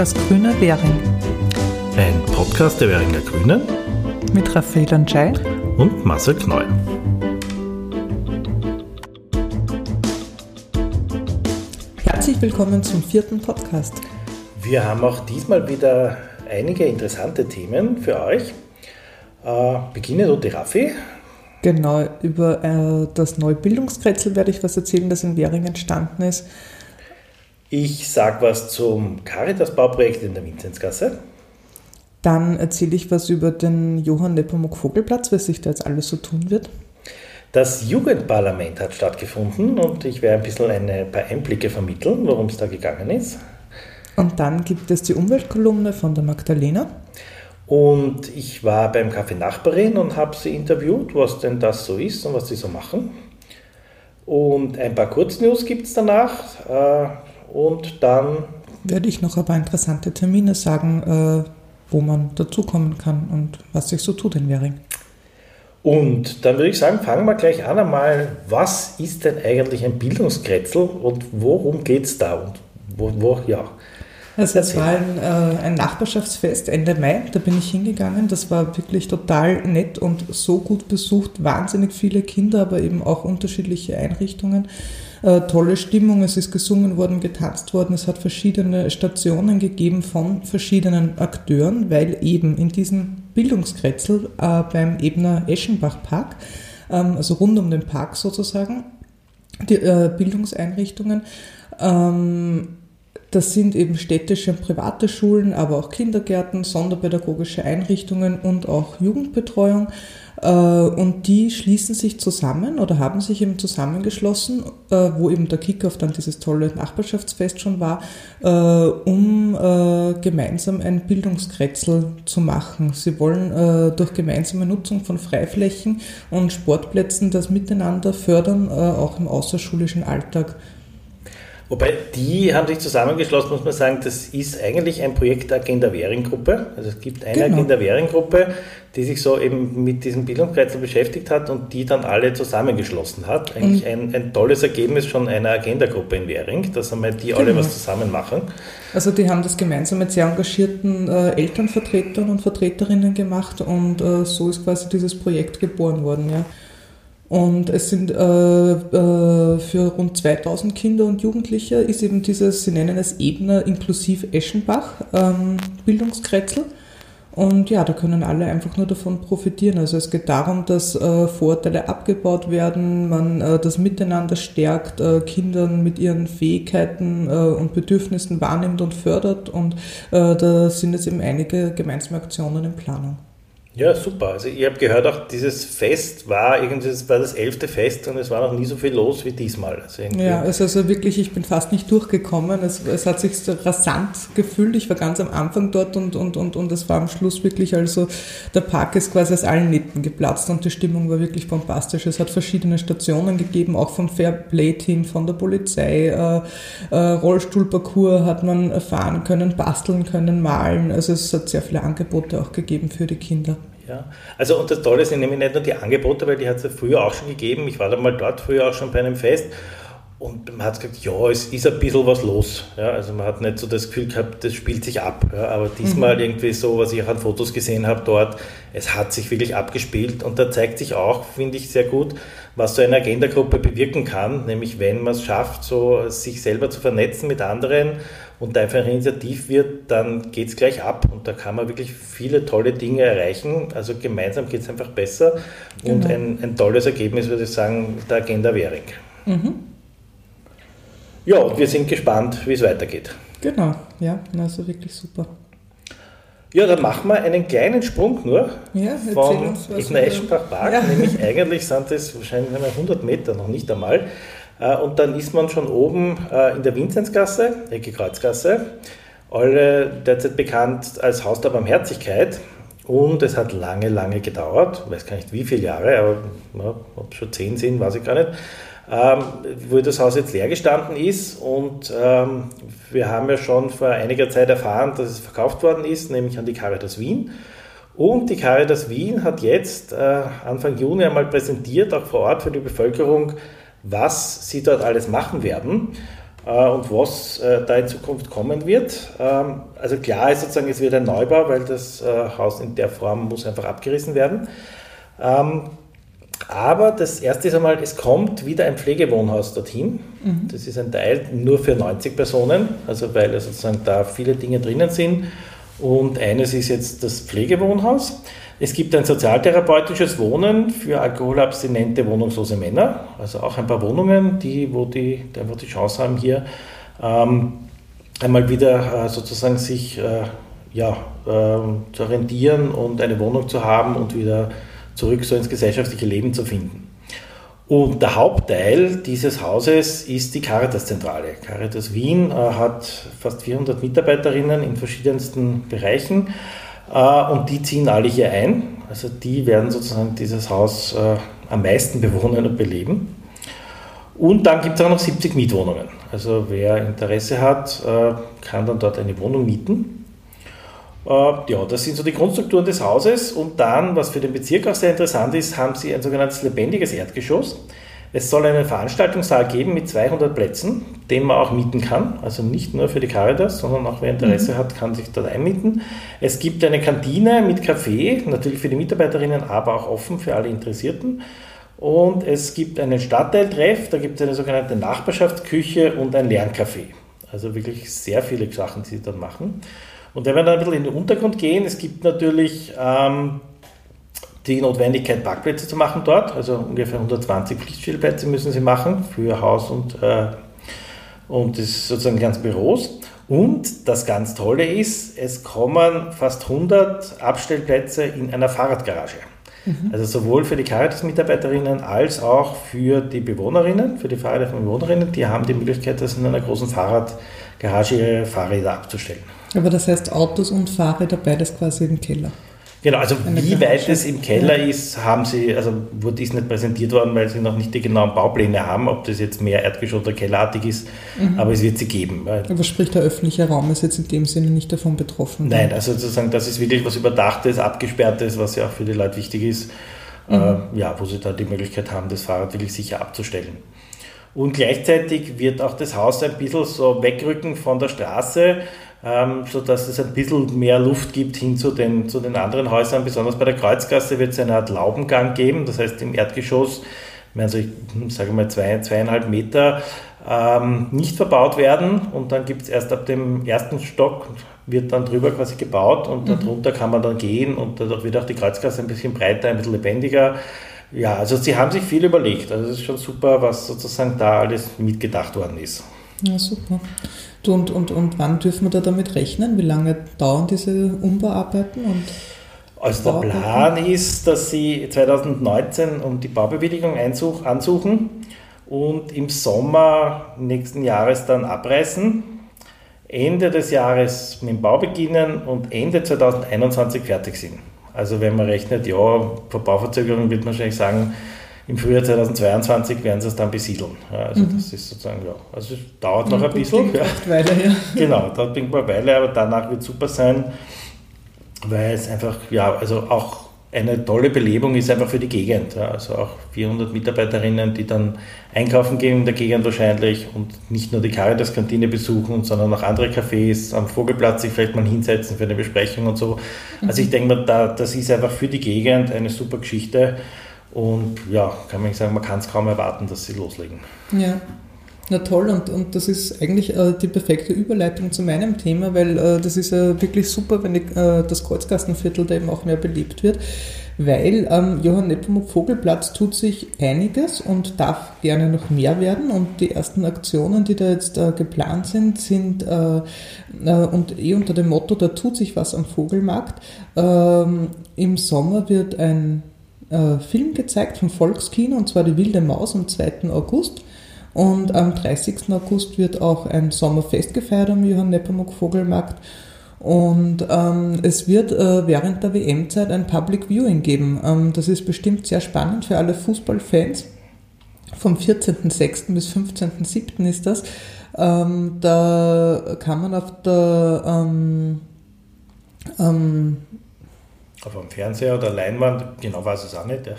Das grüne Währing. Ein Podcast der Währinger Grünen mit Raphael Anschei und Marcel Kneu. Herzlich willkommen zum vierten Podcast. Wir haben auch diesmal wieder einige interessante Themen für euch. Äh, beginne du, die Raffi. Genau, über äh, das neue Bildungskretzel werde ich was erzählen, das in Währing entstanden ist. Ich sage was zum Caritas-Bauprojekt in der Vinzenzgasse. Dann erzähle ich was über den Johann Nepomuk Vogelplatz, was sich da jetzt alles so tun wird. Das Jugendparlament hat stattgefunden und ich werde ein bisschen ein paar Einblicke vermitteln, worum es da gegangen ist. Und dann gibt es die Umweltkolumne von der Magdalena. Und ich war beim Café Nachbarin und habe sie interviewt, was denn das so ist und was sie so machen. Und ein paar Kurznews gibt es danach. Und dann werde ich noch ein paar interessante Termine sagen, äh, wo man dazukommen kann und was sich so tut in Währing. Und dann würde ich sagen, fangen wir gleich an einmal, was ist denn eigentlich ein Bildungskretzel und worum geht es da und wo, wo, ja. Also es war ein, äh, ein, Nachbarschaftsfest Ende Mai, da bin ich hingegangen. Das war wirklich total nett und so gut besucht. Wahnsinnig viele Kinder, aber eben auch unterschiedliche Einrichtungen. Äh, tolle Stimmung, es ist gesungen worden, getanzt worden. Es hat verschiedene Stationen gegeben von verschiedenen Akteuren, weil eben in diesem Bildungskretzel äh, beim Ebner Eschenbach Park, ähm, also rund um den Park sozusagen, die äh, Bildungseinrichtungen, ähm, das sind eben städtische und private Schulen, aber auch Kindergärten, sonderpädagogische Einrichtungen und auch Jugendbetreuung. Äh, und die schließen sich zusammen oder haben sich eben zusammengeschlossen, äh, wo eben der Kickoff dann dieses tolle Nachbarschaftsfest schon war, äh, um gemeinsam ein Bildungskretzel zu machen. Sie wollen durch gemeinsame Nutzung von Freiflächen und Sportplätzen das Miteinander fördern, auch im außerschulischen Alltag. Wobei die haben sich zusammengeschlossen, muss man sagen, das ist eigentlich ein Projekt der Agenda Währing Gruppe. Also es gibt eine genau. Agenda Währing Gruppe, die sich so eben mit diesem Bildungskreisel beschäftigt hat und die dann alle zusammengeschlossen hat. Eigentlich ein, ein, tolles Ergebnis schon einer Agenda-Gruppe in Währing, dass einmal die genau. alle was zusammen machen. Also die haben das gemeinsam mit sehr engagierten äh, Elternvertretern und Vertreterinnen gemacht und äh, so ist quasi dieses Projekt geboren worden, ja. Und es sind äh, äh, für rund 2000 Kinder und Jugendliche ist eben dieses, sie nennen es Ebner inklusiv Eschenbach ähm, Bildungskretzel. Und ja, da können alle einfach nur davon profitieren. Also es geht darum, dass äh, Vorurteile abgebaut werden, man äh, das Miteinander stärkt, äh, Kindern mit ihren Fähigkeiten äh, und Bedürfnissen wahrnimmt und fördert. Und äh, da sind jetzt eben einige gemeinsame Aktionen in Planung. Ja, super. Also ich habe gehört, auch dieses Fest war irgendwie, es war das elfte Fest und es war noch nie so viel los wie diesmal. Also ja, also, also wirklich, ich bin fast nicht durchgekommen. Es, es hat sich so rasant gefühlt. Ich war ganz am Anfang dort und, und, und, und es war am Schluss wirklich, also der Park ist quasi aus allen Nähten geplatzt und die Stimmung war wirklich bombastisch. Es hat verschiedene Stationen gegeben, auch vom Fairplay-Team, von der Polizei. Äh, äh, Rollstuhlparcours hat man fahren können, basteln können, malen. Also es hat sehr viele Angebote auch gegeben für die Kinder. Ja. Also und das Tolle sind nämlich nicht nur die Angebote, weil die hat es ja früher auch schon gegeben. Ich war da mal dort früher auch schon bei einem Fest und man hat gesagt, ja, es ist ein bisschen was los. Ja, also man hat nicht so das Gefühl gehabt, das spielt sich ab. Ja, aber diesmal mhm. irgendwie so, was ich auch an Fotos gesehen habe dort, es hat sich wirklich abgespielt und da zeigt sich auch, finde ich sehr gut, was so eine Agenda-Gruppe bewirken kann, nämlich wenn man es schafft, so sich selber zu vernetzen mit anderen und einfach initiativ wird, dann geht es gleich ab und da kann man wirklich viele tolle Dinge erreichen. Also gemeinsam geht es einfach besser genau. und ein, ein, tolles Ergebnis, würde ich sagen, der Agenda Währing. Mhm. Ja, und wir sind gespannt, wie es weitergeht. Genau, ja, also wirklich super. Ja, dann machen wir einen kleinen Sprung nur ja, von Eschenbach Park, ja. nämlich eigentlich sind das wahrscheinlich 100 Meter, noch nicht einmal. Äh, und dann ist man schon oben äh, in der Vinzenzgasse, Ecke Kreuzgasse, alle derzeit bekannt als Haus der Barmherzigkeit. Und es hat lange, lange gedauert, ich weiß gar nicht wie viele Jahre, aber ja, ob es schon zehn sind, weiß ich gar nicht, ähm, wo das Haus jetzt leer gestanden ist. Und ähm, wir haben ja schon vor einiger Zeit erfahren, dass es verkauft worden ist, nämlich an die Caritas Wien. Und die Caritas Wien hat jetzt äh, Anfang Juni einmal präsentiert, auch vor Ort für die Bevölkerung, was sie dort alles machen werden. äh, und was äh, da in Zukunft kommen wird. Ähm, also klar ist sozusagen, es wird ein Neubau, weil das äh, Haus in der Form muss einfach abgerissen werden. Ähm, aber das erste ist einmal, es kommt wieder ein Pflegewohnhaus dorthin. Mhm. Das ist ein Teil nur für 90 Personen, also weil sozusagen da viele Dinge drinnen sind. Und eines ist jetzt das Pflegewohnhaus. Es gibt ein sozialtherapeutisches Wohnen für alkoholabstinente wohnungslose Männer, also auch ein paar Wohnungen, die, wo die einfach die Chance haben, hier ähm, einmal wieder äh, sozusagen sich äh, ja, äh, zu orientieren und eine Wohnung zu haben und wieder zurück so ins gesellschaftliche Leben zu finden. Und der Hauptteil dieses Hauses ist die Caritas-Zentrale. Caritas Wien äh, hat fast 400 Mitarbeiterinnen in verschiedensten Bereichen äh, und die ziehen alle hier ein. Also die werden sozusagen dieses Haus äh, am meisten bewohnen und beleben. Und dann gibt es auch noch 70 Mietwohnungen. Also wer Interesse hat, äh, kann dann dort eine Wohnung mieten. Ja, das sind so die Grundstrukturen des Hauses. Und dann, was für den Bezirk auch sehr interessant ist, haben sie ein sogenanntes lebendiges Erdgeschoss. Es soll einen Veranstaltungssaal geben mit 200 Plätzen, den man auch mieten kann. Also nicht nur für die Caritas, sondern auch wer Interesse mhm. hat, kann sich dort einmieten. Es gibt eine Kantine mit Kaffee, natürlich für die Mitarbeiterinnen, aber auch offen für alle Interessierten. Und es gibt einen Stadtteiltreff, da gibt es eine sogenannte Nachbarschaftsküche und ein Lerncafé. Also wirklich sehr viele Sachen, die sie dann machen. Und wenn wir dann ein bisschen in den Untergrund gehen, es gibt natürlich ähm, die Notwendigkeit, Parkplätze zu machen dort. Also ungefähr 120 Pflichtstellplätze müssen sie machen für Haus und, äh, und das sozusagen ganzen Büros. Und das ganz Tolle ist, es kommen fast 100 Abstellplätze in einer Fahrradgarage. Mhm. Also sowohl für die Caritas-Mitarbeiterinnen als auch für die Bewohnerinnen, für die Fahrradbewohnerinnen, die haben die Möglichkeit, das in einer großen Fahrradgarage ihre Fahrräder abzustellen. Aber das heißt Autos und Fahrräder beides quasi im Keller. Genau, also wie weit es im Keller ja. ist, haben sie, also wurde ist nicht präsentiert worden, weil sie noch nicht die genauen Baupläne haben, ob das jetzt mehr Erdgeschoss oder kellerartig ist, mhm. aber es wird sie geben. Aber sprich, der öffentliche Raum ist jetzt in dem Sinne nicht davon betroffen? Nein, also sozusagen, das ist wirklich was Überdachtes, Abgesperrtes, was ja auch für die Leute wichtig ist, mhm. äh, ja, wo sie da die Möglichkeit haben, das Fahrrad wirklich sicher abzustellen. Und gleichzeitig wird auch das Haus ein bisschen so wegrücken von der Straße, ähm, sodass es ein bisschen mehr Luft gibt hin zu den, zu den anderen Häusern. Besonders bei der Kreuzgasse wird es eine Art Laubengang geben, das heißt im Erdgeschoss, also ich sage mal zwei, zweieinhalb Meter, ähm, nicht verbaut werden und dann gibt es erst ab dem ersten Stock, wird dann drüber quasi gebaut und mhm. darunter kann man dann gehen und dadurch wird auch die Kreuzgasse ein bisschen breiter, ein bisschen lebendiger. Ja, also sie haben sich viel überlegt. Also es ist schon super, was sozusagen da alles mitgedacht worden ist. Ja, super. Und, und, und wann dürfen wir da damit rechnen? Wie lange dauern diese Umbauarbeiten? Und also der Plan ist, dass Sie 2019 um die Baubewilligung ansuchen und im Sommer nächsten Jahres dann abreißen, Ende des Jahres mit dem Bau beginnen und Ende 2021 fertig sind. Also wenn man rechnet, ja, vor Bauverzögerung wird man wahrscheinlich sagen, im Frühjahr 2022 werden sie es dann besiedeln. Ja, also mhm. das ist sozusagen, ja, also es dauert noch ein bisschen. Ja. Weile, ja. Genau, dauert ein Weile, aber danach wird es super sein, weil es einfach, ja, also auch eine tolle Belebung ist einfach für die Gegend. Ja, also auch 400 Mitarbeiterinnen, die dann einkaufen gehen in der Gegend wahrscheinlich und nicht nur die Caritas-Kantine besuchen, sondern auch andere Cafés am Vogelplatz sich vielleicht mal hinsetzen für eine Besprechung und so. Also ich denke mal, da, das ist einfach für die Gegend eine super Geschichte. Und ja, kann man sagen, man kann es kaum erwarten, dass sie loslegen. Ja. Na toll, und, und das ist eigentlich äh, die perfekte Überleitung zu meinem Thema, weil äh, das ist ja wirklich super, wenn die, äh, das Kreuzgastenviertel da eben auch mehr belebt wird, weil ähm, Johann Nepomuk Vogelplatz tut sich einiges und darf gerne noch mehr werden und die ersten Aktionen, die da jetzt äh, geplant sind, sind äh, äh, und eh unter dem Motto, da tut sich was am Vogelmarkt. Ähm, Im Sommer wird ein äh, Film gezeigt vom Volkskino, und zwar Die wilde Maus am 2. August. Und am 30. August wird auch ein Sommerfest gefeiert am Johann Nepomuk Vogelmarkt. Und ähm, es wird äh, während der WM-Zeit ein Public Viewing geben. Ähm, das ist bestimmt sehr spannend für alle Fußballfans. Vom 14.06. bis 15.07. ist das. Ähm, da kann man auf der Auf einem Fernseher oder Leinwand, genau weiß ich es auch nicht. Ja.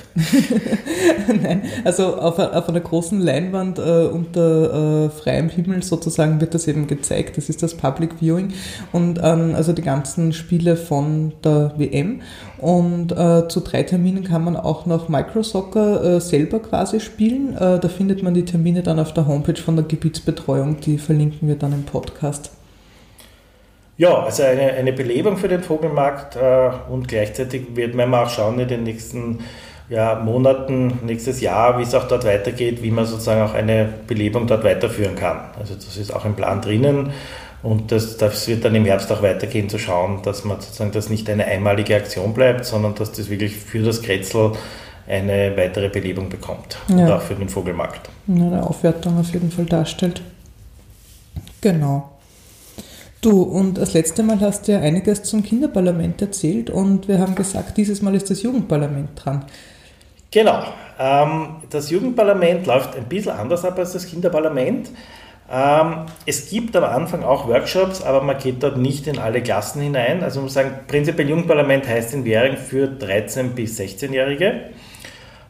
Nein, also auf, auf, einer großen Leinwand äh, unter äh, freiem Himmel sozusagen wird das eben gezeigt. Das ist das Public Viewing und ähm, also die ganzen Spiele von der WM. Und äh, zu drei Terminen kann man auch noch Microsoccer äh, selber quasi spielen. Äh, da findet man die Termine dann auf der Homepage von der Gebietsbetreuung. Die verlinken wir dann im Podcast. Ja, also eine, eine Belebung für den Vogelmarkt äh, und gleichzeitig wird man auch schauen in den nächsten ja, Monaten, nächstes Jahr, wie es auch dort weitergeht, wie man sozusagen auch eine Belebung dort weiterführen kann. Also das ist auch im Plan drinnen und das, das wird dann im Herbst auch weitergehen zu schauen, dass man sozusagen das nicht eine einmalige Aktion bleibt, sondern dass das wirklich für das Kretzel eine weitere Belebung bekommt ja. und auch für den Vogelmarkt. Eine Aufwertung auf jeden Fall darstellt. Genau. Du, und das letzte Mal hast du ja einiges zum Kinderparlament erzählt und wir haben gesagt, dieses Mal ist das Jugendparlament dran. Genau. Ähm, das Jugendparlament läuft ein bisschen anders ab als das Kinderparlament. Ähm, es gibt am Anfang auch Workshops, aber man geht dort nicht in alle Klassen hinein. Also man muss sagen, prinzipiell Jugendparlament heißt in Währing für 13- bis 16-Jährige.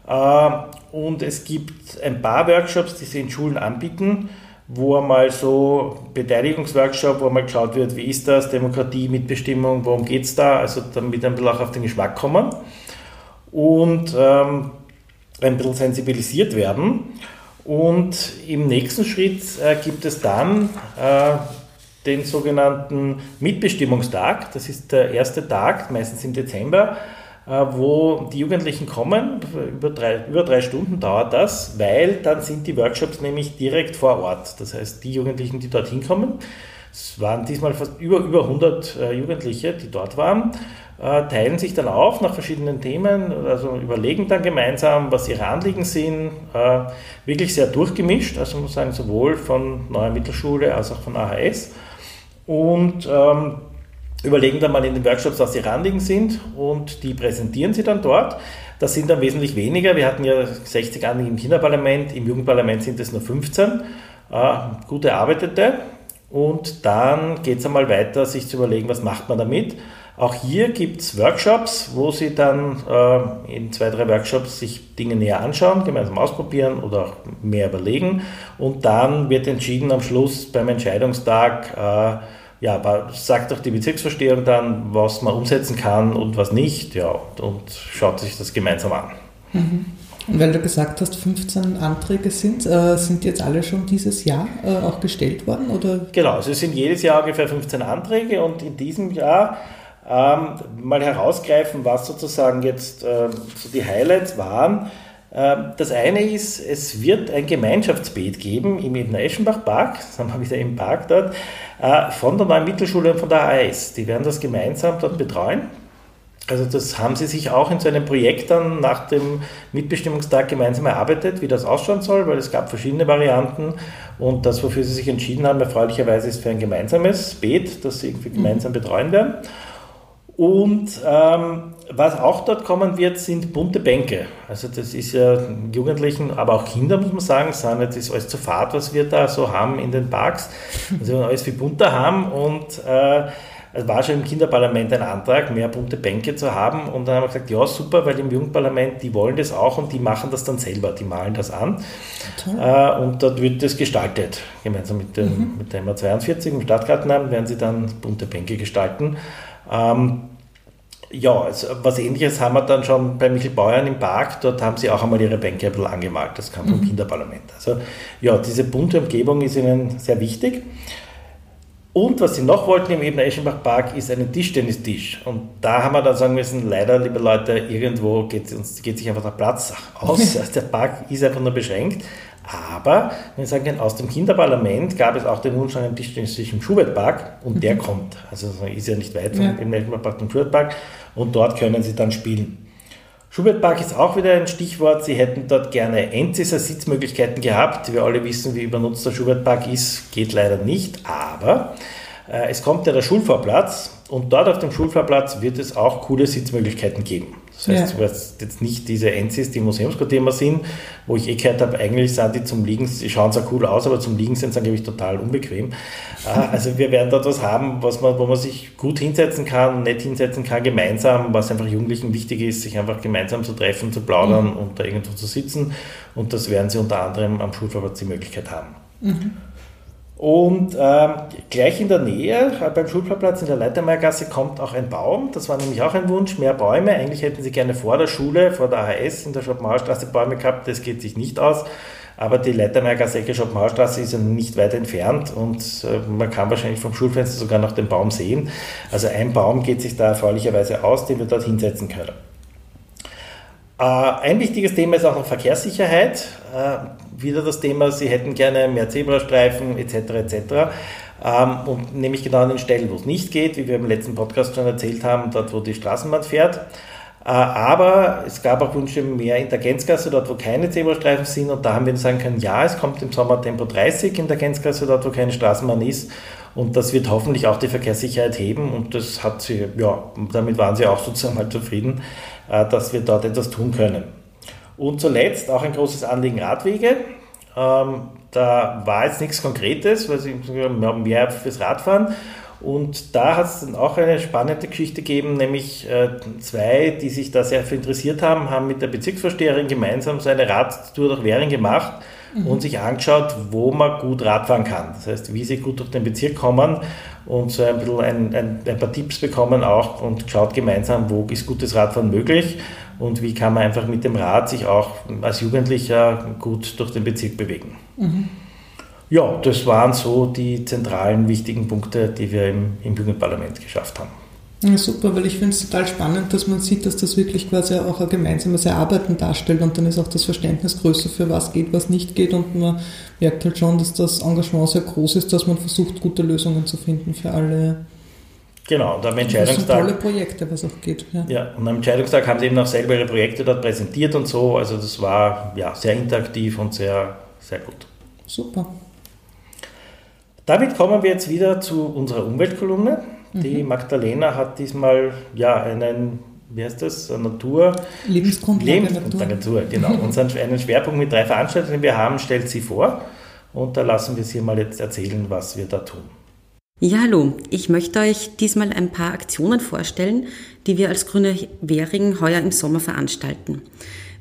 Ähm, und es gibt ein paar Workshops, die sie in Schulen anbieten wo einmal so Beteiligungsworkshop, wo einmal geschaut wird, wie ist das, Demokratie, Mitbestimmung, worum geht es da, also damit ein bisschen auch auf den Geschmack kommen und ähm, ein bisschen sensibilisiert werden. Und im nächsten Schritt äh, gibt es dann äh, den sogenannten Mitbestimmungstag. Das ist der erste Tag, meistens im Dezember, wo die Jugendlichen kommen. Über drei, über drei Stunden dauert das, weil dann sind die Workshops nämlich direkt vor Ort. Das heißt, die Jugendlichen, die dorthin kommen, es waren diesmal fast über, über 100 äh, Jugendliche, die dort waren, äh, teilen sich dann auf nach verschiedenen Themen, also überlegen dann gemeinsam, was ihre Anliegen sind. wirklich sehr durchgemischt, also muss sagen, sowohl von Neuer Mittelschule als auch von AHS. Und ähm, überlegen dann mal in den Workshops, was die Anliegen sind und die präsentieren sie dann dort. Das sind dann wesentlich weniger. Wir hatten ja 60 Anliegen im Kinderparlament, im Jugendparlament sind es nur 15 äh, gut erarbeitete. Und dann geht es einmal weiter, sich zu überlegen, was macht man damit. Auch hier gibt es Workshops, wo Sie dann äh, in zwei, drei Workshops sich Dinge näher anschauen, gemeinsam ausprobieren oder auch mehr überlegen. Und dann wird entschieden am Schluss beim Entscheidungstag, äh, ja, aber sagt doch die Bezirksverstehung dann, was man umsetzen kann und was nicht, ja, und schaut sich das gemeinsam an. Mhm. Und weil du gesagt hast, 15 Anträge sind, äh, sind jetzt alle schon dieses Jahr äh, auch gestellt worden? Oder? Genau, also es sind jedes Jahr ungefähr 15 Anträge und in diesem Jahr ähm, mal herausgreifen, was sozusagen jetzt äh, so die Highlights waren. Ähm, das eine ist, es wird ein Gemeinschaftsbeet geben im Ebner-Eschenbach-Park, das haben wir wieder im Park dort, äh, von der neuen Mittelschule und von der AS. Die werden das gemeinsam dort betreuen. Also das haben sie sich auch in so einem Projekt dann nach dem Mitbestimmungstag gemeinsam erarbeitet, wie das ausschauen soll, weil es gab verschiedene Varianten und das, wofür sie sich entschieden haben, erfreulicherweise ist für ein gemeinsames Beet, das sie irgendwie mhm. gemeinsam betreuen werden. Und ähm, was auch dort kommen wird, sind bunte Bänke. Also das ist ja Jugendlichen, aber auch Kinder, muss man sagen, sind das ist alles zu fad, was wir da so haben in den Parks. Also wir alles viel bunter haben und äh, es war schon im Kinderparlament ein Antrag, mehr bunte Bänke zu haben. Und dann haben wir gesagt, ja, super, weil im Jugendparlament, die wollen das auch und die machen das dann selber, die malen das an. Äh, und dort wird das gestaltet. Gemeinsam mit dem, mhm. mit dem MA42, im Stadtgartenamt, werden sie dann bunte Bänke gestalten. Ähm, ja, also was ähnliches haben wir dann schon bei Michel Bauern im Park. Dort haben sie auch einmal ihre Bänke ein bisschen angemalt. Das kam vom mhm. Kinderparlament. Also ja, diese bunte Umgebung ist ihnen sehr wichtig. Und was sie noch wollten im Ebener Eschenbach Park ist einen Tischtennistisch. Und da haben wir dann sagen müssen, leider, liebe Leute, irgendwo geht, uns, geht sich einfach der Platz aus. Also der Park ist einfach nur beschränkt. Aber, wenn ich sagen aus dem Kinderparlament gab es auch den Wunsch an einen Tischtennistisch im Schubertpark und mhm. der kommt. Also ist ja nicht weit vom ja. Eschenbach zum Schubertpark und dort können sie dann spielen. Schubertpark ist auch wieder ein Stichwort. Sie hätten dort gerne Endsiser Sitzmöglichkeiten gehabt. Wir alle wissen, wie übernutzt der Schubertpark ist. Geht leider nicht, aber äh, es kommt ja der Schulvorplatz und dort auf dem Schulvorplatz wird es auch coole Sitzmöglichkeiten geben. Das heißt, ja. was jetzt nicht diese Enzis, die Museumsquartier immer sind, wo ich eh gehört habe, eigentlich sind die zum Liegen, die schauen zwar cool aus, aber zum Liegen sind sie angeblich total unbequem. Äh, also wir werden dort was haben, was man, wo man sich gut hinsetzen kann, nett hinsetzen kann, gemeinsam, was einfach Jugendlichen wichtig ist, sich einfach gemeinsam zu treffen, zu plaudern mhm. und da irgendwo zu sitzen. Und das werden sie unter anderem am Schulverband die Möglichkeit haben. Mhm. Und ähm, gleich in der Nähe, äh, beim Schulplatz in der Leitermeiergasse, kommt auch ein Baum. Das war nämlich auch ein Wunsch, mehr Bäume. Eigentlich hätten sie gerne vor der Schule, vor der AHS in der Schopenhauerstraße Bäume gehabt. Das geht sich nicht aus. Aber die Leitermeiergasse, Ecke Schopenhauerstraße ist ja nicht weit entfernt und äh, man kann wahrscheinlich vom Schulfenster sogar noch den Baum sehen. Also ein Baum geht sich da erfreulicherweise aus, den wir dort hinsetzen können. Äh, ein wichtiges Thema ist auch noch Verkehrssicherheit. Äh, wieder das Thema, Sie hätten gerne mehr Zebrastreifen etc. etc. Ähm, und nämlich genau an den Stellen, wo es nicht geht, wie wir im letzten Podcast schon erzählt haben, dort wo die Straßenbahn fährt. Äh, aber es gab auch Wünsche mehr in der Gänzgasse, dort wo keine Zebrastreifen sind. Und da haben wir sagen können, ja, es kommt im Sommer Tempo 30 in der Gänzgasse, dort wo keine Straßenbahn ist. Und das wird hoffentlich auch die Verkehrssicherheit heben. Und das hat sie, ja, damit waren sie auch sozusagen mal zufrieden. Äh, dass wir dort etwas tun können. Und zuletzt auch ein großes Anliegen Radwege. Ähm, da war jetzt nichts Konkretes, weil sie mehr fürs Radfahren. Und da hat es dann auch eine spannende Geschichte gegeben, nämlich äh, zwei, die sich da sehr für interessiert haben, haben mit der Bezirksvorsteherin gemeinsam so eine Radtour durch Währing gemacht mhm. und sich angeschaut, wo man gut Radfahren kann. Das heißt, wie sie gut durch den Bezirk kommen und so ein bisschen ein, ein, ein paar Tipps bekommen auch und schaut gemeinsam, wo ist gutes Radfahren möglich und wie kann man einfach mit dem Rad sich auch als Jugendlicher gut durch den Bezirk bewegen. Mhm. Ja, das waren so die zentralen wichtigen Punkte, die wir im, im Jugendparlament geschafft haben. Ja, super, weil ich finde es total spannend, dass man sieht, dass das wirklich quasi auch ein gemeinsames Erarbeiten darstellt und dann ist auch das Verständnis größer für was geht, was nicht geht und man merkt halt schon, dass das Engagement sehr groß ist, dass man versucht, gute Lösungen zu finden für alle. Genau, und am Entscheidungstag. Das sind tolle Projekte, was auch geht. Ja. ja, und am Entscheidungstag haben sie eben auch selber ihre Projekte dort präsentiert und so. Also das war ja sehr interaktiv und sehr, sehr gut. Super. Damit kommen wir jetzt wieder zu unserer Umweltkolumne. Die mhm. Magdalena hat diesmal ja einen, wie heißt das, Natur... Lebensgrundlage, Lebensgrundlage Natur. genau. und einen Schwerpunkt mit drei Veranstaltungen, die wir haben, stellt sie vor. Und da lassen wir sie mal jetzt erzählen, was wir da tun. Ja, hallo. Ich möchte euch diesmal ein paar Aktionen vorstellen, die wir als Grüne Währing heuer im Sommer veranstalten.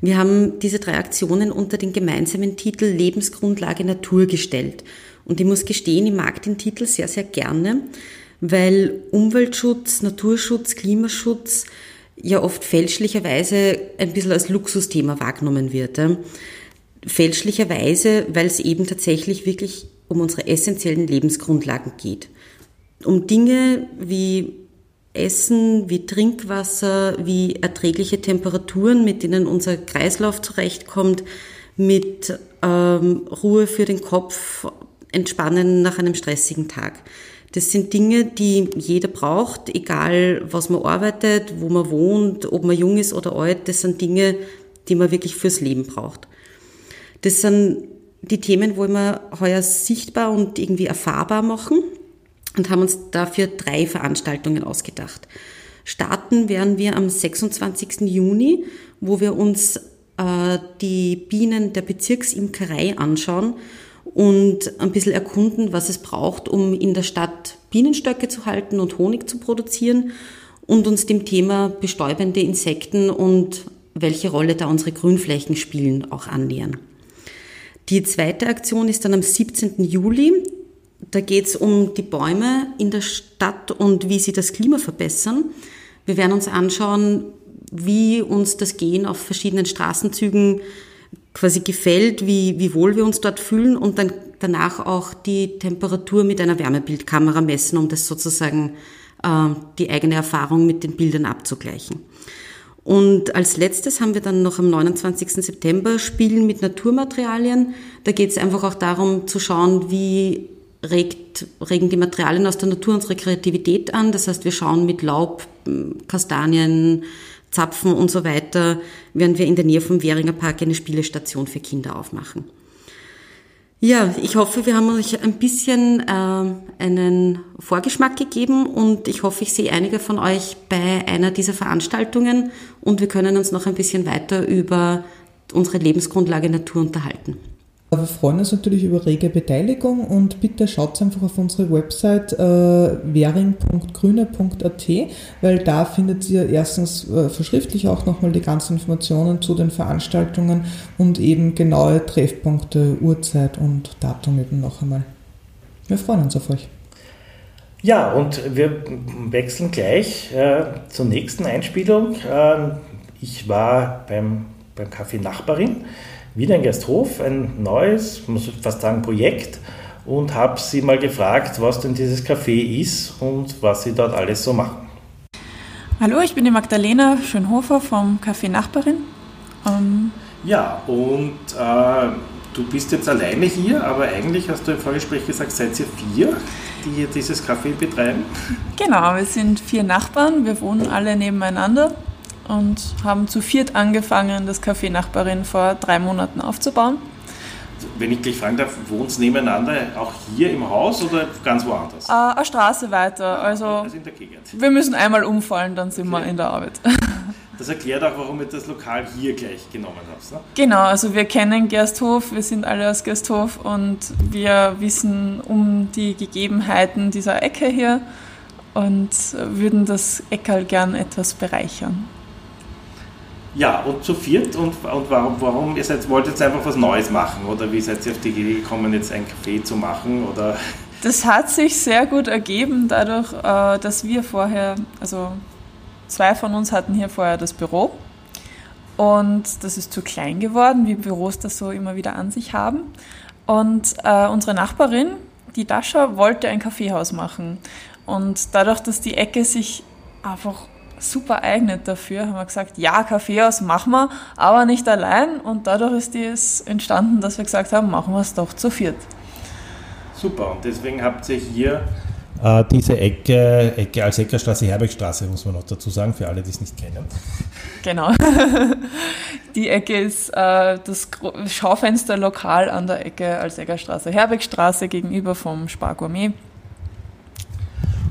Wir haben diese drei Aktionen unter den gemeinsamen Titel Lebensgrundlage Natur gestellt. Und ich muss gestehen, ich mag den Titel sehr, sehr gerne, weil Umweltschutz, Naturschutz, Klimaschutz ja oft fälschlicherweise ein bisschen als Luxusthema wahrgenommen wird. Fälschlicherweise, weil es eben tatsächlich wirklich um unsere essentiellen Lebensgrundlagen geht. Um Dinge wie Essen, wie Trinkwasser, wie erträgliche Temperaturen, mit denen unser Kreislauf zurechtkommt, mit ähm, Ruhe für den Kopf, Entspannen nach einem stressigen Tag. Das sind Dinge, die jeder braucht, egal was man arbeitet, wo man wohnt, ob man jung ist oder alt. Das sind Dinge, die man wirklich fürs Leben braucht. Das sind die Themen, wo wir heuer sichtbar und irgendwie erfahrbar machen und haben uns dafür drei Veranstaltungen ausgedacht. Starten werden wir am 26. Juni, wo wir uns äh, die Bienen der Bezirksimkerei anschauen und ein bisschen erkunden, was es braucht, um in der Stadt Bienenstöcke zu halten und Honig zu produzieren und uns dem Thema bestäubende Insekten und welche Rolle da unsere Grünflächen spielen, auch annähern. Die zweite Aktion ist dann am 17. Juli. Da geht es um die Bäume in der Stadt und wie sie das Klima verbessern. Wir werden uns anschauen, wie uns das Gehen auf verschiedenen Straßenzügen quasi gefällt, wie, wie wohl wir uns dort fühlen und dann danach auch die Temperatur mit einer Wärmebildkamera messen, um das sozusagen äh, die eigene Erfahrung mit den Bildern abzugleichen. Und als letztes haben wir dann noch am 29. September Spielen mit Naturmaterialien. Da geht es einfach auch darum zu schauen, wie regt, regen die Materialien aus der Natur unsere Kreativität an. Das heißt, wir schauen mit Laub, Kastanien, Zapfen und so weiter, werden wir in der Nähe vom Währinger Park eine Spielestation für Kinder aufmachen. Ja, ich hoffe, wir haben euch ein bisschen äh, einen Vorgeschmack gegeben und ich hoffe, ich sehe einige von euch bei einer dieser Veranstaltungen und wir können uns noch ein bisschen weiter über unsere Lebensgrundlage Natur unterhalten. Wir freuen uns natürlich über rege Beteiligung und bitte schaut einfach auf unsere Website äh, währing.grüne.at, weil da findet ihr erstens äh, verschriftlich auch nochmal die ganzen Informationen zu den Veranstaltungen und eben genaue Treffpunkte, Uhrzeit und Datum eben noch einmal. Wir freuen uns auf euch. Ja, und wir wechseln gleich äh, zur nächsten Einspielung. Ähm, ich war beim, beim Café Nachbarin wieder in Gersthof, ein neues, muss ich fast sagen, Projekt und habe sie mal gefragt, was denn dieses Café ist und was sie dort alles so machen. Hallo, ich bin die Magdalena Schönhofer vom Café Nachbarin. Ähm ja, und äh, du bist jetzt alleine hier, aber eigentlich hast du im Vorgespräch gesagt, seid ihr vier, die hier dieses Café betreiben? Genau, wir sind vier Nachbarn, wir wohnen alle nebeneinander und haben zu viert angefangen, das Café Nachbarin vor drei Monaten aufzubauen. Wenn ich gleich fragen darf, wohnt es nebeneinander auch hier im Haus oder ganz woanders? Äh, eine Straße weiter, also, also in der Gegend. wir müssen einmal umfallen, dann sind okay. wir in der Arbeit. Das erklärt auch, warum ihr das Lokal hier gleich genommen habt. Ne? Genau, also wir kennen Gersthof, wir sind alle aus Gersthof und wir wissen um die Gegebenheiten dieser Ecke hier und würden das Eckerl gern etwas bereichern. Ja, und zu viert und, und warum, warum ihr seid, wollt jetzt einfach was Neues machen oder wie seid ihr auf die Idee gekommen, jetzt ein Café zu machen oder? Das hat sich sehr gut ergeben dadurch, äh, dass wir vorher, also zwei von uns hatten hier vorher das Büro und das ist zu klein geworden, wie Büros das so immer wieder an sich haben. Und äh, unsere Nachbarin, die Dascha, wollte ein Kaffeehaus machen. Und dadurch, dass die Ecke sich einfach super eignet dafür, haben wir gesagt, ja, Kaffeehaus machen wir, aber nicht allein. Und dadurch ist es entstanden, dass wir gesagt haben, machen wir es doch zu viert. Super, und deswegen habt ihr hier äh, diese Ecke, Ecke als Eckerstraße, Herbergstraße, muss man noch dazu sagen, für alle, die es nicht kennen. Genau. Die Ecke ist äh, das Schaufensterlokal an der Ecke als Eckerstraße, Herbergstraße gegenüber vom Spargourmet.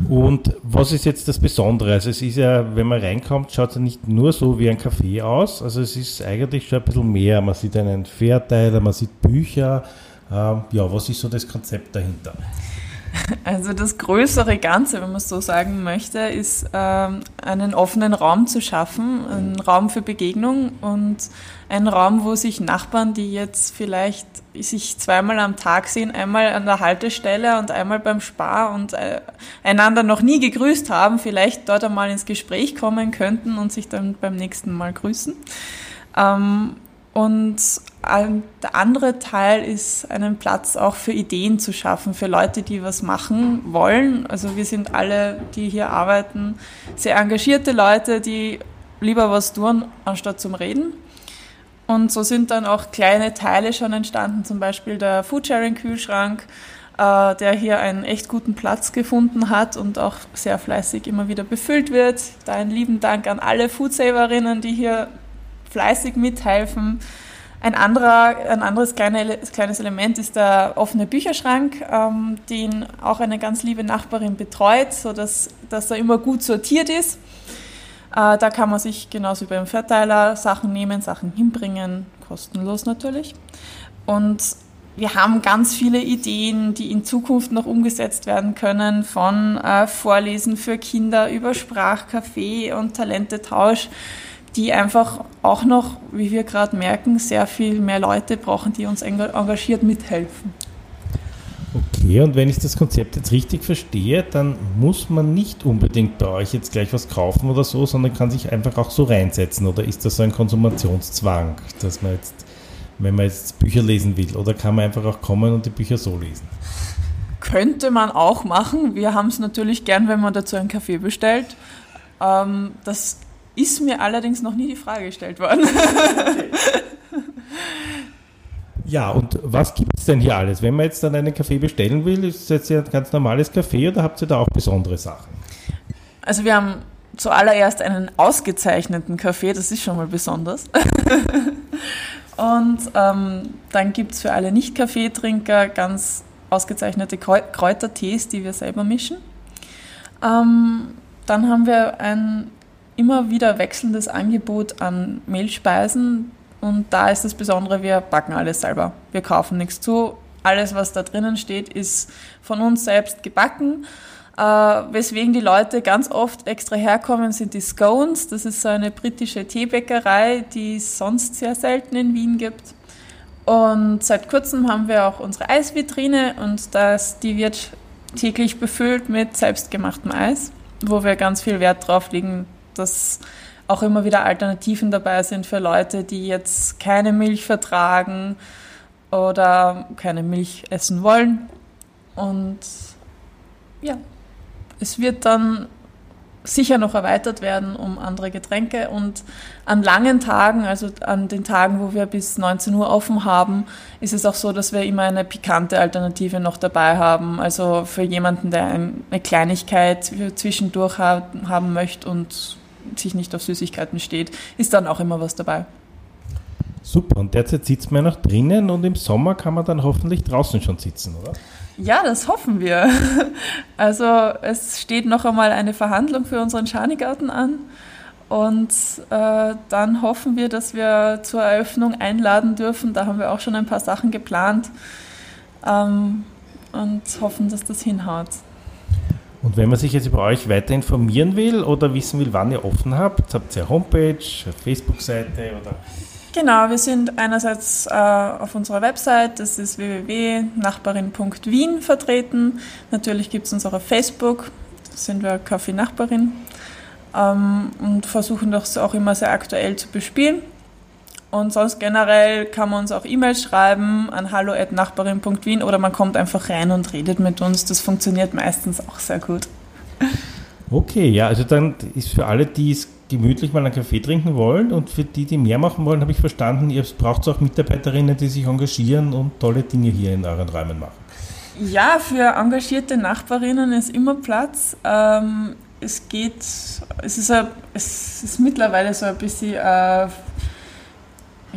Und was ist jetzt das Besondere? Also es ist ja, wenn man reinkommt, schaut es ja nicht nur so wie ein Café aus. Also es ist eigentlich schon ein bisschen mehr. Man sieht einen Fairteiler, man sieht Bücher. Ähm, ja, was ist so das Konzept dahinter? Also das größere Ganze, wenn man es so sagen möchte, ist ähm, einen offenen Raum zu schaffen, einen Raum für Begegnung und einen Raum, wo sich Nachbarn, die jetzt vielleicht sich zweimal am Tag sehen, einmal an der Haltestelle und einmal beim Spar und äh, einander noch nie gegrüßt haben, vielleicht dort einmal ins Gespräch kommen könnten und sich dann beim nächsten Mal grüßen. Ähm, und der andere Teil ist, einen Platz auch für Ideen zu schaffen, für Leute, die was machen wollen. Also wir sind alle, die hier arbeiten, sehr engagierte Leute, die lieber was tun, anstatt zum Reden. Und so sind dann auch kleine Teile schon entstanden, zum Beispiel der Foodsharing-Kühlschrank, äh, der hier einen echt guten Platz gefunden hat und auch sehr fleißig immer wieder befüllt wird. Da einen lieben Dank an alle Foodsaverinnen, die hier fleißig mithelfen. Ein, anderer, ein anderes kleine, kleines Element ist der offene Bücherschrank, ähm, den auch eine ganz liebe Nachbarin betreut, sodass dass er immer gut sortiert ist. Äh, da kann man sich genauso wie beim Verteiler Sachen nehmen, Sachen hinbringen, kostenlos natürlich. Und wir haben ganz viele Ideen, die in Zukunft noch umgesetzt werden können, von äh, Vorlesen für Kinder über Sprachcafé und Talentetausch die einfach auch noch, wie wir gerade merken, sehr viel mehr Leute brauchen, die uns engagiert mithelfen. Okay, und wenn ich das Konzept jetzt richtig verstehe, dann muss man nicht unbedingt bei euch jetzt gleich was kaufen oder so, sondern kann sich einfach auch so reinsetzen. Oder ist das so ein Konsumationszwang, dass man jetzt, wenn man jetzt Bücher lesen will, oder kann man einfach auch kommen und die Bücher so lesen? Könnte man auch machen. Wir haben es natürlich gern, wenn man dazu einen Kaffee bestellt. Ähm, das ist mir allerdings noch nie die Frage gestellt worden. Okay. Ja, und was gibt es denn hier alles? Wenn man jetzt dann einen Kaffee bestellen will, ist es jetzt ein ganz normales Kaffee oder habt ihr da auch besondere Sachen? Also wir haben zuallererst einen ausgezeichneten Kaffee, das ist schon mal besonders. Und ähm, dann gibt es für alle Nicht-Kaffeetrinker ganz ausgezeichnete Kräutertees, die wir selber mischen. Ähm, dann haben wir ein immer wieder wechselndes Angebot an Mehlspeisen und da ist das Besondere, wir backen alles selber. Wir kaufen nichts zu. Alles, was da drinnen steht, ist von uns selbst gebacken. Äh, weswegen die Leute ganz oft extra herkommen, sind die Scones. Das ist so eine britische Teebäckerei, die es sonst sehr selten in Wien gibt. Und seit kurzem haben wir auch unsere Eisvitrine und das, die wird täglich befüllt mit selbstgemachtem Eis, wo wir ganz viel Wert drauf legen, dass auch immer wieder Alternativen dabei sind für Leute, die jetzt keine Milch vertragen oder keine Milch essen wollen. Und ja, es wird dann sicher noch erweitert werden um andere Getränke und an langen Tagen, also an den Tagen, wo wir bis 19 Uhr offen haben, ist es auch so, dass wir immer eine pikante Alternative noch dabei haben. Also für jemanden, der eine Kleinigkeit zwischendurch haben möchte und sich nicht auf Süßigkeiten steht, ist dann auch immer was dabei. Super, und derzeit sitzt man noch drinnen und im Sommer kann man dann hoffentlich draußen schon sitzen, oder? Ja, das hoffen wir. Also es steht noch einmal eine Verhandlung für unseren Schanigarten an. Und äh, dann hoffen wir, dass wir zur Eröffnung einladen dürfen. Da haben wir auch schon ein paar Sachen geplant ähm, und hoffen, dass das hinhaut. Und wenn man sich jetzt über euch weiter informieren will oder wissen will, wann ihr offen habt, habt ihr eine Homepage, Facebook-Seite oder? Genau, wir sind einerseits äh, auf unserer Website, das ist www.nachbarin.wien vertreten. Natürlich gibt es uns auch auf Facebook, da sind wir Kaffee Nachbarin ähm, und versuchen das auch immer sehr aktuell zu bespielen. Und sonst generell kann man uns auch E-Mails schreiben an hallo.nachbarin.wien oder man kommt einfach rein und redet mit uns. Das funktioniert meistens auch sehr gut. Okay, ja, also dann ist für alle, die es gemütlich mal einen Kaffee trinken wollen und für die, die mehr machen wollen, habe ich verstanden, ihr braucht auch Mitarbeiterinnen, die sich engagieren und tolle Dinge hier in euren Räumen machen. Ja, für engagierte Nachbarinnen ist immer Platz. Ähm, es geht, es ist, ein, es ist mittlerweile so ein bisschen äh,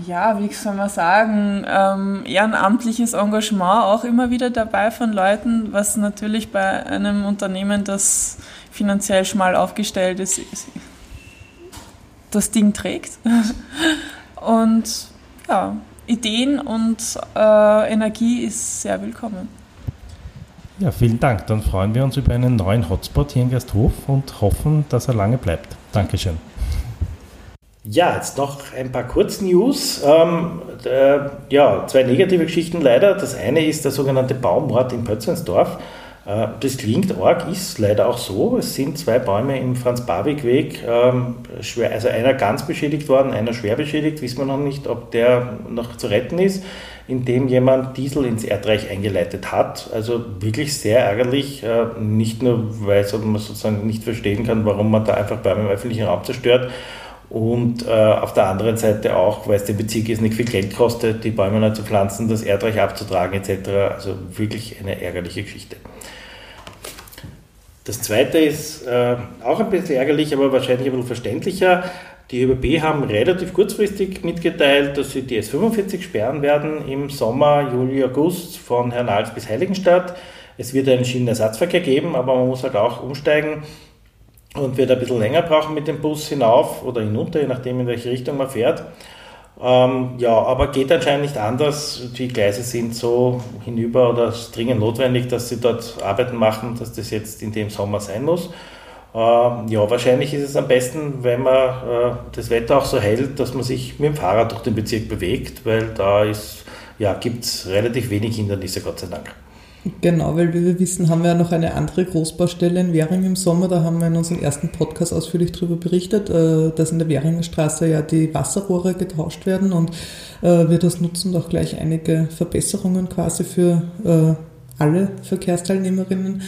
ja, wie soll man sagen, ähm, ehrenamtliches Engagement auch immer wieder dabei von Leuten, was natürlich bei einem Unternehmen, das finanziell schmal aufgestellt ist, das Ding trägt. Und ja, Ideen und äh, Energie ist sehr willkommen. Ja, vielen Dank. Dann freuen wir uns über einen neuen Hotspot hier in Gasthof und hoffen, dass er lange bleibt. Dankeschön. Ja, jetzt noch ein paar Kurznews. Ähm, äh, ja, zwei negative Geschichten leider. Das eine ist der sogenannte Baumord in Pötzensdorf. Äh, das klingt arg, ist leider auch so. Es sind zwei Bäume im Franz-Barwig-Weg, ähm, also einer ganz beschädigt worden, einer schwer beschädigt. Wissen wir noch nicht, ob der noch zu retten ist, indem jemand Diesel ins Erdreich eingeleitet hat. Also wirklich sehr ärgerlich, äh, nicht nur, weil man sozusagen nicht verstehen kann, warum man da einfach Bäume im öffentlichen Raum zerstört, und äh, auf der anderen Seite auch, weil es den Bezirk jetzt nicht viel Geld kostet, die Bäume neu zu pflanzen, das Erdreich abzutragen etc. Also wirklich eine ärgerliche Geschichte. Das zweite ist äh, auch ein bisschen ärgerlich, aber wahrscheinlich ein bisschen verständlicher. Die ÖBB haben relativ kurzfristig mitgeteilt, dass sie die S45 sperren werden im Sommer, Juli, August von Hernals bis Heiligenstadt. Es wird einen Schienenersatzverkehr geben, aber man muss halt auch umsteigen und wird ein bisschen länger brauchen mit dem Bus hinauf oder hinunter, je nachdem in welche Richtung man fährt. Ähm, ja, aber geht anscheinend nicht anders. Die Gleise sind so hinüber oder es ist dringend notwendig, dass sie dort Arbeiten machen, dass das jetzt in dem Sommer sein muss. Ähm, ja, wahrscheinlich ist es am besten, wenn man äh, das Wetter auch so hält, dass man sich mit dem Fahrrad durch den Bezirk bewegt, weil da ja, gibt es relativ wenig Hindernisse, Gott sei Dank. Genau, weil wie wir wissen, haben wir ja noch eine andere Großbaustelle in Währing im Sommer. Da haben wir in unserem ersten Podcast ausführlich darüber berichtet, äh, dass in der Währinger Straße ja die Wasserrohre getauscht werden und äh, wir das nutzen auch gleich einige Verbesserungen quasi für äh, alle Verkehrsteilnehmerinnen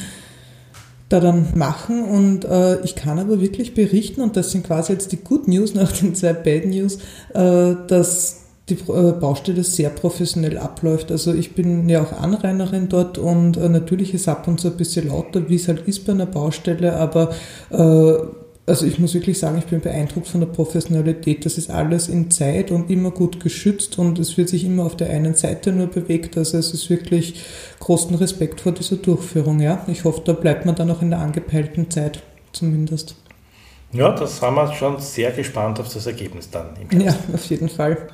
da dann machen. Und ich kann aber wirklich berichten, und das sind quasi jetzt die Good News nach den zwei Bad News, dass die äh, Baustelle sehr professionell abläuft. Also ich bin ja auch Anrainerin dort und äh, natürlich ist ab und zu ein bisschen lauter, wie es halt ist bei einer Baustelle, aber äh, also ich muss wirklich sagen, ich bin beeindruckt von der Professionalität. Das ist alles in Zeit und immer gut geschützt und es wird sich immer auf der einen Seite nur bewegt. Also es ist wirklich großen Respekt vor dieser Durchführung. Ja, ich hoffe, da bleibt man dann auch in der angepeilten Zeit zumindest. Ja, das haben wir schon sehr gespannt auf das Ergebnis dann. ja, auf jeden Fall.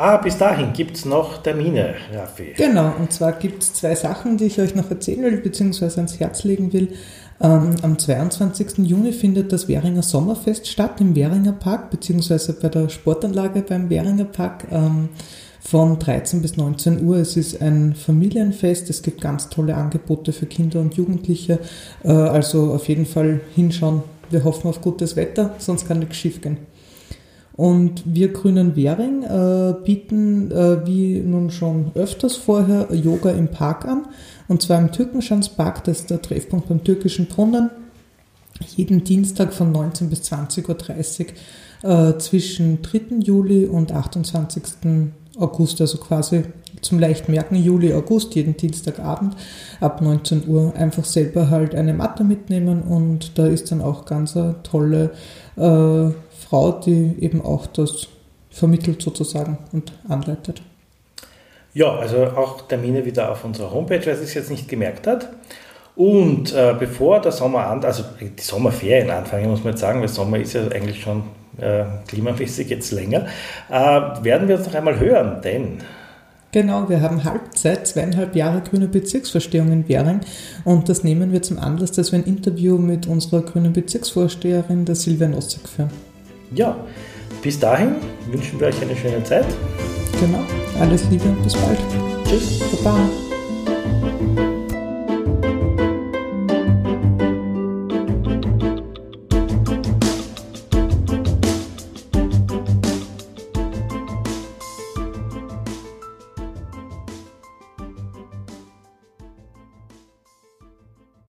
Ah, bis dahin gibt es noch Termine, Raffi. Genau, und zwar gibt es zwei Sachen, die ich euch noch erzählen will, beziehungsweise ans Herz legen will. Ähm, am 22. Juni findet das Währinger Sommerfest statt im Währinger Park, beziehungsweise bei der Sportanlage beim Währinger Park. Ähm, von 13 bis 19 Uhr. Es ist ein Familienfest, es gibt ganz tolle Angebote für Kinder und Jugendliche. Äh, also auf jeden Fall hinschauen. Wir hoffen auf gutes Wetter, sonst kann nichts schief gehen. Und wir Grünen Währing äh, bieten, äh, wie nun schon öfters vorher, Yoga im Park an. Und zwar im Türkenschanzpark, das ist der Treffpunkt beim Türkischen Brunnen. Jeden Dienstag von 19 bis 20.30 Uhr äh, zwischen 3. Juli und 28. August, also quasi zum leicht merken Juli, August, jeden Dienstagabend ab 19 Uhr einfach selber halt eine Matte mitnehmen und da ist dann auch ganz eine tolle äh, Frau, die eben auch das vermittelt sozusagen und anleitet. Ja, also auch Termine wieder auf unserer Homepage, wer es jetzt nicht gemerkt hat. Und äh, bevor der Sommer an, also die Sommerferien anfangen, muss man jetzt sagen, weil Sommer ist ja eigentlich schon äh, klimamäßig jetzt länger, äh, werden wir uns noch einmal hören, denn Genau, wir haben Halbzeit, zweieinhalb Jahre grüne Bezirksvorstehung in Währing und das nehmen wir zum Anlass, dass wir ein Interview mit unserer grünen Bezirksvorsteherin, der Silvia Nossek, führen. Ja, bis dahin wünschen wir euch eine schöne Zeit. Genau, alles Liebe und bis bald. Tschüss. Baba.